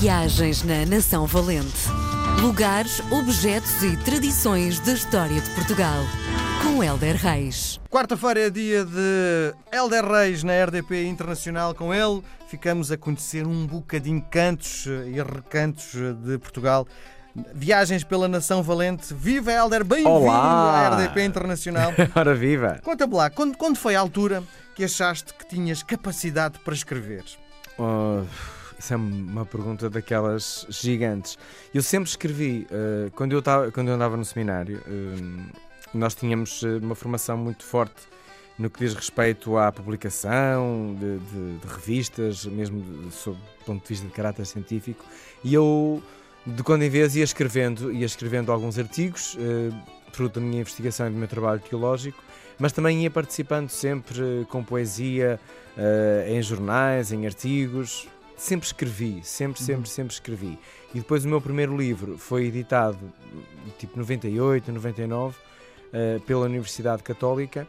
Viagens na Nação Valente. Lugares, objetos e tradições da história de Portugal. Com Helder Reis. Quarta-feira é dia de Helder Reis na RDP Internacional. Com ele ficamos a conhecer um bocadinho cantos e recantos de Portugal. Viagens pela Nação Valente. Viva Helder, bem-vindo à RDP Internacional. Ora viva! Conta-me lá, quando, quando foi a altura que achaste que tinhas capacidade para escrever? Oh, isso é uma pergunta daquelas gigantes. Eu sempre escrevi, eh, quando, eu tava, quando eu andava no seminário, eh, nós tínhamos eh, uma formação muito forte no que diz respeito à publicação de, de- de revistas, mesmo de, sob o ponto de vista de caráter científico, e eu, de quando em vez, ia escrevendo, ia escrevendo alguns artigos, eh, fruto da minha investigação e do meu trabalho teológico, mas também ia participando sempre com poesia eh, em jornais, em artigos. Sempre escrevi, sempre, sempre, sempre escrevi. E depois o meu primeiro livro foi editado tipo 98, 99 eh, pela Universidade Católica.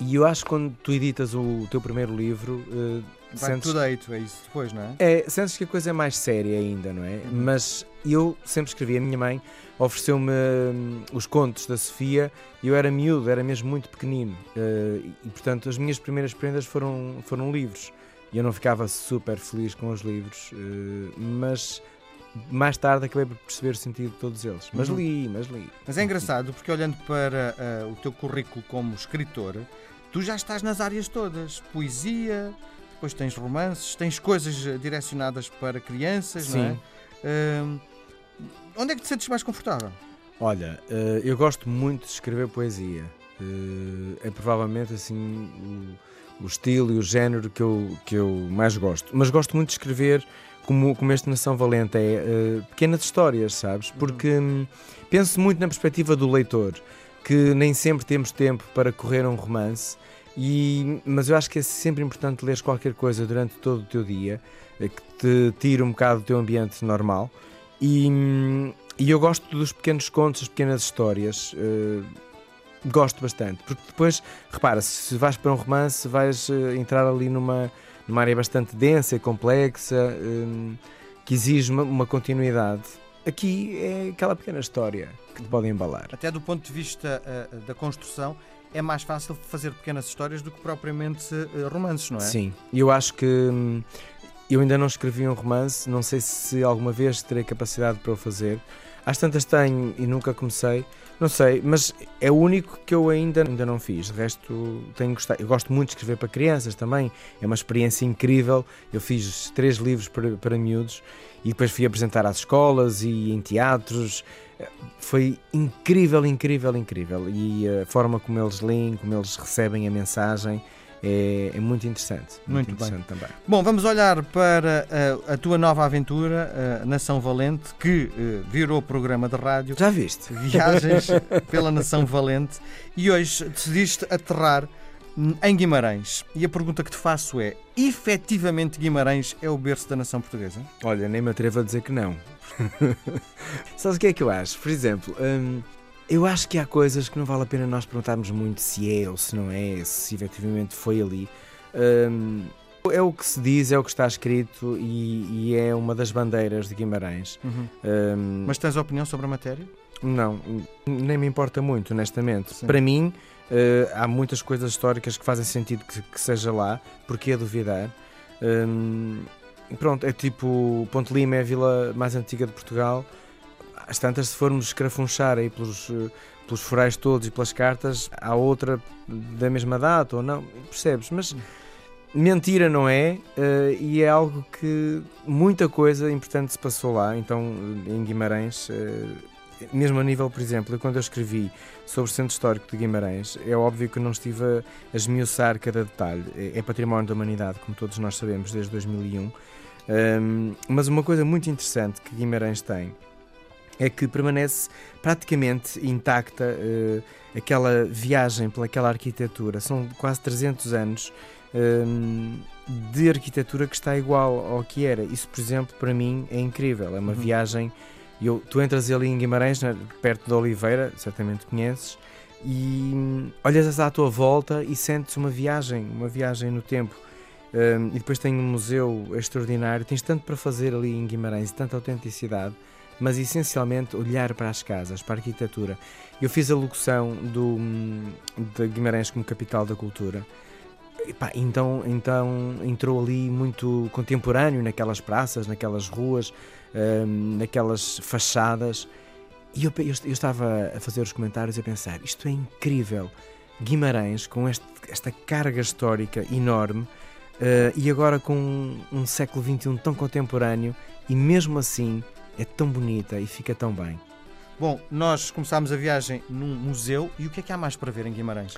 E eu acho que quando tu editas o teu primeiro livro, eh, Vai sentes, to date, é isso depois, não é? é, sentes que a coisa é mais séria ainda, não é? Mas eu sempre escrevi. A minha mãe ofereceu-me hum, os contos da Sofia e eu era miúdo, era mesmo muito pequenino. Eh, e, portanto, as minhas primeiras prendas foram, foram livros. E eu não ficava super feliz com os livros, eh, mas mais tarde acabei por perceber o sentido de todos eles. Mas Uhum. li, mas li. Mas é engraçado porque olhando para ah, o teu currículo como escritor, tu já estás nas áreas todas: poesia, depois tens romances, tens coisas direcionadas para crianças, não é? Sim. Ahm, onde é que te sentes mais confortável? Olha, eh, eu gosto muito de escrever poesia. É provavelmente assim o, o estilo e o género que eu, que eu mais gosto. Mas gosto muito de escrever como, como este Nação Valente é eh, pequenas histórias, sabes? Porque hum, penso muito na perspectiva do leitor, que nem sempre temos tempo para correr um romance. E, mas eu acho que é sempre importante ler qualquer coisa durante todo o teu dia eh, que te tire um bocado do teu ambiente normal. E, hum, e eu gosto dos pequenos contos, das pequenas histórias. eh, gosto bastante. Porque depois, repara, se vais para um romance, vais eh, entrar ali numa, numa área bastante densa e complexa, hum, que exige uma, uma continuidade. Aqui é aquela pequena história que te pode embalar. Até do ponto de vista ah, da construção, é mais fácil fazer pequenas histórias do que propriamente eh, romances, não é? Sim, eu acho que hum, eu ainda não escrevi um romance, não sei se alguma vez terei capacidade para o fazer. Às tantas tenho e nunca comecei, não sei, mas é o único que eu ainda, ainda não fiz. De resto, tenho gostado. Eu gosto muito de escrever para crianças também, é uma experiência incrível. Eu fiz três livros para, para miúdos e depois fui apresentar às escolas e em teatros. Foi incrível, incrível, incrível. E a forma como eles leem, como eles recebem a mensagem é, é muito interessante. Muito bem. interessante também. Bom, vamos olhar para ah, a tua nova aventura, ah, Nação Valente, que eh, virou programa de rádio. Já viste? Viagens pela Nação Valente e hoje decidiste aterrar em Guimarães. E a pergunta que te faço é: efetivamente Guimarães é o berço da nação portuguesa? Olha, nem me atrevo a dizer que não. Sabes o que é que eu acho? Por exemplo, hum, eu acho que há coisas que não vale a pena nós perguntarmos muito se é ou se não é, se efetivamente foi ali. Hum, é o que se diz, é o que está escrito e, e é uma das bandeiras de Guimarães. Hum, Mas tens opinião sobre a matéria? Não, nem me importa muito, honestamente. Sim. Para mim, eh, há muitas coisas históricas que fazem sentido que, que seja lá, porque a duvidar. Hum, pronto, é tipo Ponte Lima é a vila mais antiga de Portugal. Às tantas, se formos escrafunchar aí pelos, eh, pelos forais todos e pelas cartas, há outra da mesma data ou não, percebes? Mas mentira não é, eh, e é algo que muita coisa importante se passou lá. Então, em Guimarães, eh, mesmo a nível, por exemplo, quando eu escrevi sobre o Centro Histórico de Guimarães, é óbvio que não estive a, a esmiuçar cada detalhe. É, é património da humanidade, como todos nós sabemos, desde 2001. Ahm, mas uma coisa muito interessante que Guimarães tem é que permanece praticamente intacta eh, aquela viagem pelaquela arquitetura. São quase 300 anos hum, de arquitetura que está igual ao que era. Isso, por exemplo, para mim é incrível. É uma Uhum. viagem. Eu, tu entras ali em Guimarães, na- perto de Oliveira, certamente conheces, e hum, olhas à tua volta e sentes uma viagem, uma viagem no tempo. Um, e depois tem um museu extraordinário. Tens tanto para fazer ali em Guimarães, tanta autenticidade, mas essencialmente olhar para as casas, para a arquitetura. Eu fiz a locução do, de Guimarães como capital da cultura. Então, então entrou ali muito contemporâneo naquelas praças, naquelas ruas, um, naquelas fachadas. E eu, eu, eu, estava a fazer os comentários e a pensar: isto é incrível. Guimarães, com este, esta carga histórica enorme, uh, e agora com um, um século XXI tão contemporâneo, e mesmo assim é tão bonita e fica tão bem. Bom, nós começámos a viagem num museu e o que é que há mais para ver em Guimarães?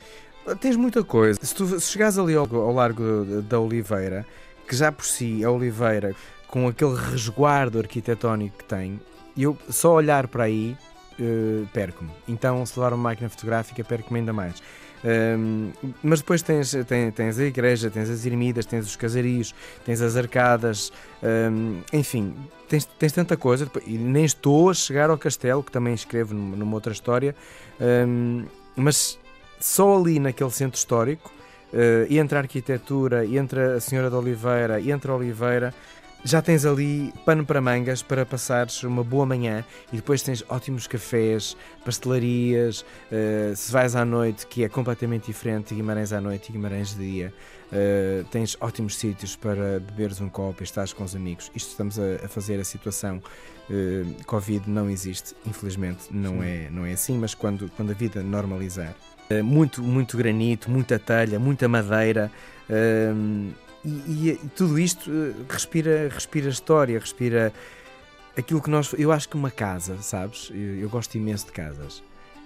Tens muita coisa. Se tu se chegares ali ao, ao Largo da Oliveira, que já por si a Oliveira, com aquele resguardo arquitetónico que tem, eu só olhar para aí uh, perco-me. Então, se levar uma máquina fotográfica, perco-me ainda mais. Um, mas depois tens, tens, tens, a igreja, tens as ermidas, tens os casarios, tens as arcadas, um, enfim, tens, tens tanta coisa. E nem estou a chegar ao castelo, que também escrevo numa outra história, um, mas só ali naquele centro histórico, uh, entre a arquitetura, entre a Senhora de Oliveira, entre a Oliveira, já tens ali pano para mangas para passares uma boa manhã e depois tens ótimos cafés, pastelarias. Uh, se vais à noite, que é completamente diferente, Guimarães à noite e Guimarães de dia, uh, tens ótimos sítios para beberes um copo e estás com os amigos. Isto estamos a, a fazer a situação. Uh, Covid não existe, infelizmente não é, não é assim, mas quando, quando a vida normalizar. muito, muito granito, muita telha, muita madeira. E, e, tudo isto eh, respira, respira história, respira aquilo que nós. Eu acho que uma casa, sabes? Eu, eu gosto imenso de casas.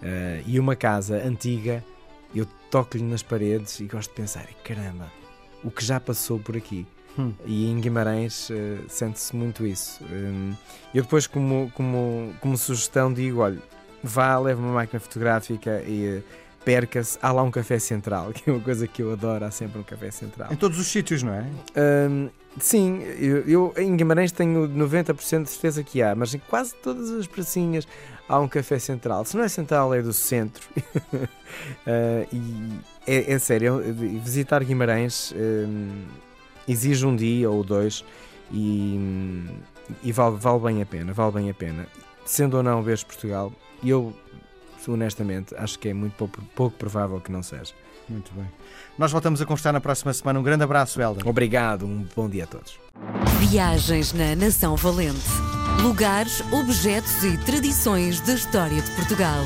Uh, e uma casa antiga, eu toco-lhe nas paredes e gosto de pensar: caramba, o que já passou por aqui. Hum. E em Guimarães uh, sente-se muito isso. Um, eu depois, como, como, como sugestão, digo: olha, vá, leve uma máquina fotográfica e. Uh, perca-se, há lá um café central, que é uma coisa que eu adoro, há sempre um café central. Em todos os sítios, não é? Um, sim, eu, eu, em Guimarães tenho 90% de certeza que há, mas em quase todas as pracinhas há um café central. Se não é central, é do centro. uh, e é, é sério, visitar Guimarães um, exige um dia ou dois e, e vale, vale bem a pena, vale bem a pena. Sendo ou não vês Portugal, eu honestamente, acho que é muito pouco, pouco provável que não seja. Muito bem. Nós voltamos a constar na próxima semana. Um grande abraço, Helder. Obrigado, um bom dia a todos. Viagens na Nação Valente. Lugares, objetos e tradições da história de Portugal.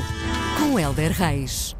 Com Helder Reis.